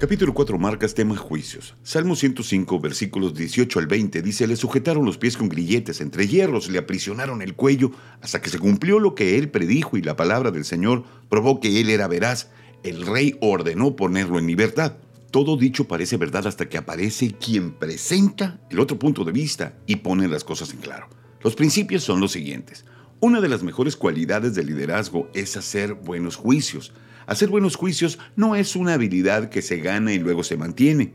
Capítulo 4 marcas tema juicios. Salmo 105 versículos 18 al 20 dice, le sujetaron los pies con grilletes entre hierros, le aprisionaron el cuello hasta que se cumplió lo que él predijo y la palabra del Señor probó que él era veraz. El rey ordenó ponerlo en libertad. Todo dicho parece verdad hasta que aparece quien presenta el otro punto de vista y pone las cosas en claro. Los principios son los siguientes. Una de las mejores cualidades del liderazgo es hacer buenos juicios. Hacer buenos juicios no es una habilidad que se gana y luego se mantiene.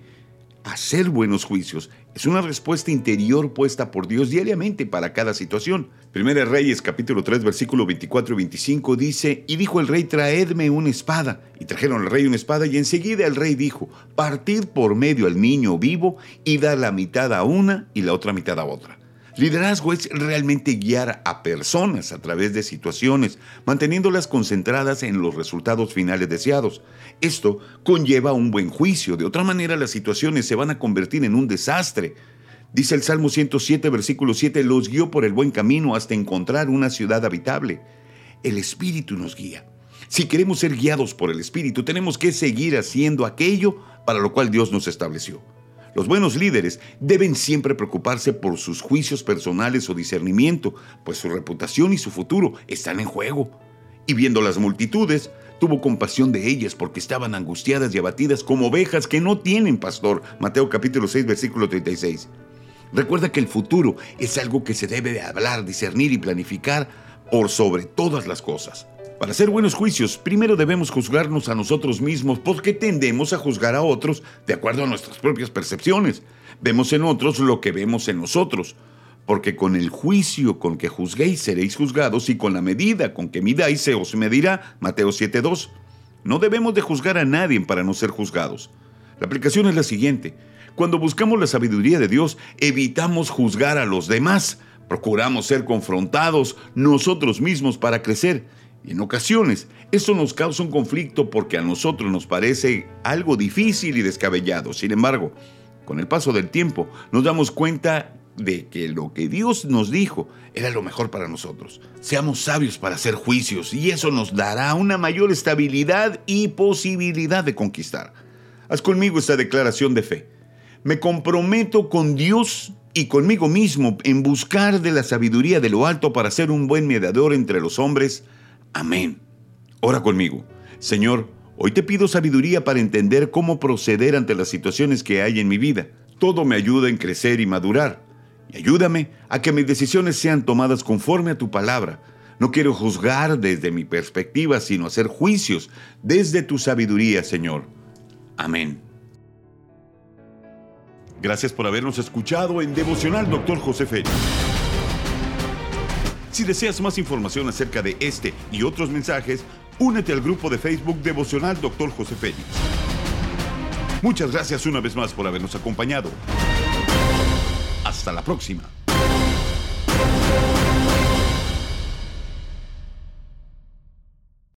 Hacer buenos juicios es una respuesta interior puesta por Dios diariamente para cada situación. Primera Reyes capítulo 3 versículo 24 y 25 dice, y dijo el rey, traedme una espada. Y trajeron al rey una espada y enseguida el rey dijo, partid por medio al niño vivo y da la mitad a una y la otra mitad a otra. Liderazgo es realmente guiar a personas a través de situaciones, manteniéndolas concentradas en los resultados finales deseados. Esto conlleva un buen juicio, de otra manera las situaciones se van a convertir en un desastre. Dice el Salmo 107, versículo 7, los guió por el buen camino hasta encontrar una ciudad habitable. El Espíritu nos guía. Si queremos ser guiados por el Espíritu, tenemos que seguir haciendo aquello para lo cual Dios nos estableció. Los buenos líderes deben siempre preocuparse por sus juicios personales o discernimiento, pues su reputación y su futuro están en juego. Y viendo las multitudes, tuvo compasión de ellas porque estaban angustiadas y abatidas como ovejas que no tienen pastor. Mateo capítulo 6 versículo 36. Recuerda que el futuro es algo que se debe de hablar, discernir y planificar por sobre todas las cosas. Para hacer buenos juicios, primero debemos juzgarnos a nosotros mismos porque tendemos a juzgar a otros de acuerdo a nuestras propias percepciones. Vemos en otros lo que vemos en nosotros. Porque con el juicio con que juzguéis seréis juzgados y con la medida con que midáis se os medirá. Mateo 7.2. No debemos de juzgar a nadie para no ser juzgados. La aplicación es la siguiente. Cuando buscamos la sabiduría de Dios, evitamos juzgar a los demás. Procuramos ser confrontados nosotros mismos para crecer y en ocasiones eso nos causa un conflicto porque a nosotros nos parece algo difícil y descabellado. Sin embargo, con el paso del tiempo nos damos cuenta de que lo que Dios nos dijo era lo mejor para nosotros. Seamos sabios para hacer juicios y eso nos dará una mayor estabilidad y posibilidad de conquistar. Haz conmigo esta declaración de fe. Me comprometo con Dios y conmigo mismo en buscar de la sabiduría de lo alto para ser un buen mediador entre los hombres Amén. Ora conmigo. Señor, hoy te pido sabiduría para entender cómo proceder ante las situaciones que hay en mi vida. Todo me ayuda en crecer y madurar. Y ayúdame a que mis decisiones sean tomadas conforme a tu palabra. No quiero juzgar desde mi perspectiva, sino hacer juicios desde tu sabiduría, Señor. Amén. Gracias por habernos escuchado en Devocional, Doctor José Félix. Si deseas más información acerca de este y otros mensajes, únete al grupo de Facebook Devocional Dr. José Félix. Muchas gracias una vez más por habernos acompañado. Hasta la próxima.